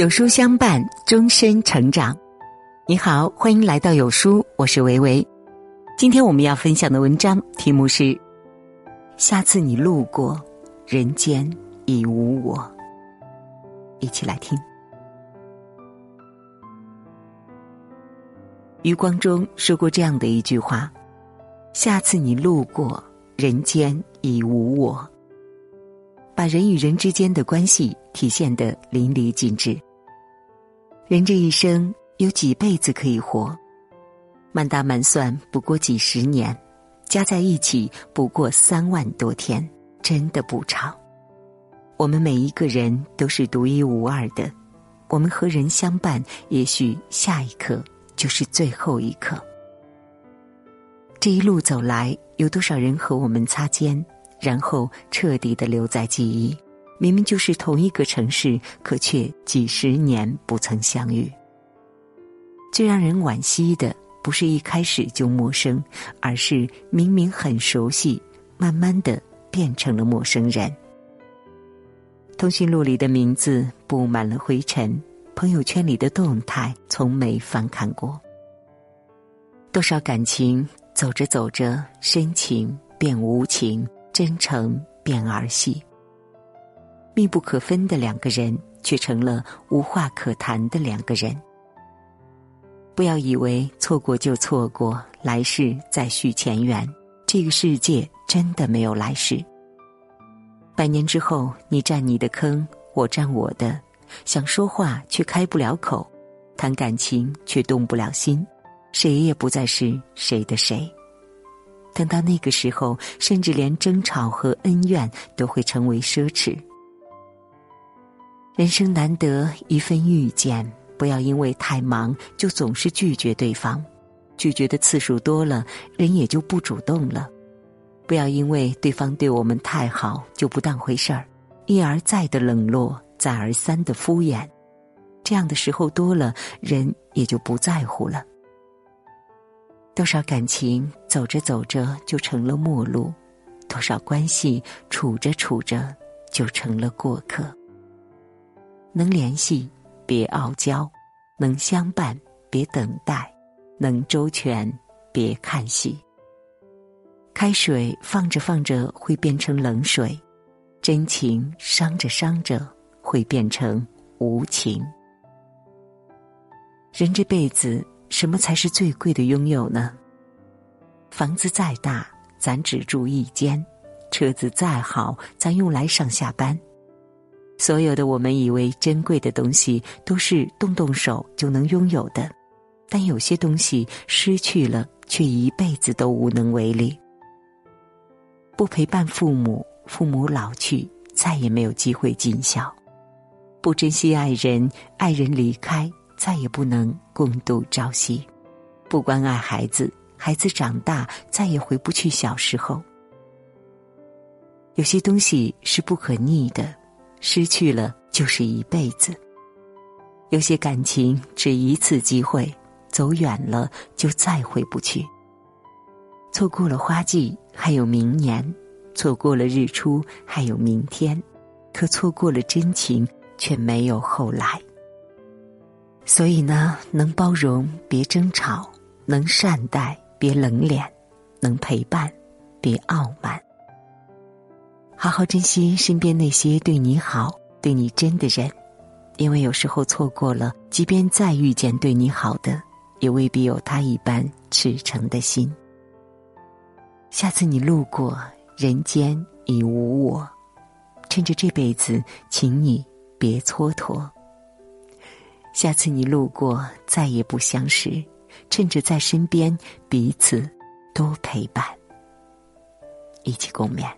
有书相伴，终身成长。你好，欢迎来到有书，我是维维。今天我们要分享的文章题目是：下次你路过，人间已无我。一起来听。余光中说过这样的一句话：下次你路过，人间已无我。把人与人之间的关系体现得淋漓尽致。人这一生有几辈子可以活？满打满算不过几十年，加在一起不过三万多天，真的不长。我们每一个人都是独一无二的，我们和人相伴，也许下一刻就是最后一刻。这一路走来，有多少人和我们擦肩？然后彻底的留在记忆。明明就是同一个城市，可却几十年不曾相遇。最让人惋惜的，不是一开始就陌生，而是明明很熟悉，慢慢的变成了陌生人。通讯录里的名字布满了灰尘，朋友圈里的动态从没翻看过。多少感情走着走着，深情变无情。真诚变儿戏，密不可分的两个人，却成了无话可谈的两个人。不要以为错过就错过，来世再续前缘。这个世界真的没有来世。百年之后，你占你的坑，我占我的，想说话却开不了口，谈感情却动不了心，谁也不再是谁的谁。等到那个时候，甚至连争吵和恩怨都会成为奢侈。人生难得一份遇见，不要因为太忙就总是拒绝对方，拒绝的次数多了，人也就不主动了。不要因为对方对我们太好就不当回事儿，一而再的冷落，再而三的敷衍，这样的时候多了，人也就不在乎了。多少感情走着走着就成了陌路，多少关系处着处着就成了过客。能联系别傲娇，能相伴别等待，能周全别看戏。开水放着放着会变成冷水，真情伤着伤着会变成无情。人这辈子。什么才是最贵的拥有呢？房子再大，咱只住一间；车子再好，咱用来上下班。所有的我们以为珍贵的东西，都是动动手就能拥有的。但有些东西失去了，却一辈子都无能为力。不陪伴父母，父母老去，再也没有机会尽孝；不珍惜爱人，爱人离开。再也不能共度朝夕，不关爱孩子，孩子长大再也回不去小时候。有些东西是不可逆的，失去了就是一辈子。有些感情只一次机会，走远了就再回不去。错过了花季，还有明年；错过了日出，还有明天。可错过了真情，却没有后来。所以呢，能包容别争吵，能善待别冷脸，能陪伴别傲慢。好好珍惜身边那些对你好、对你真的人，因为有时候错过了，即便再遇见对你好的，也未必有他一般赤诚的心。下次你路过，人间已无我，趁着这辈子，请你别蹉跎。下次你路过，再也不相识，趁着在身边，彼此多陪伴，一起共勉。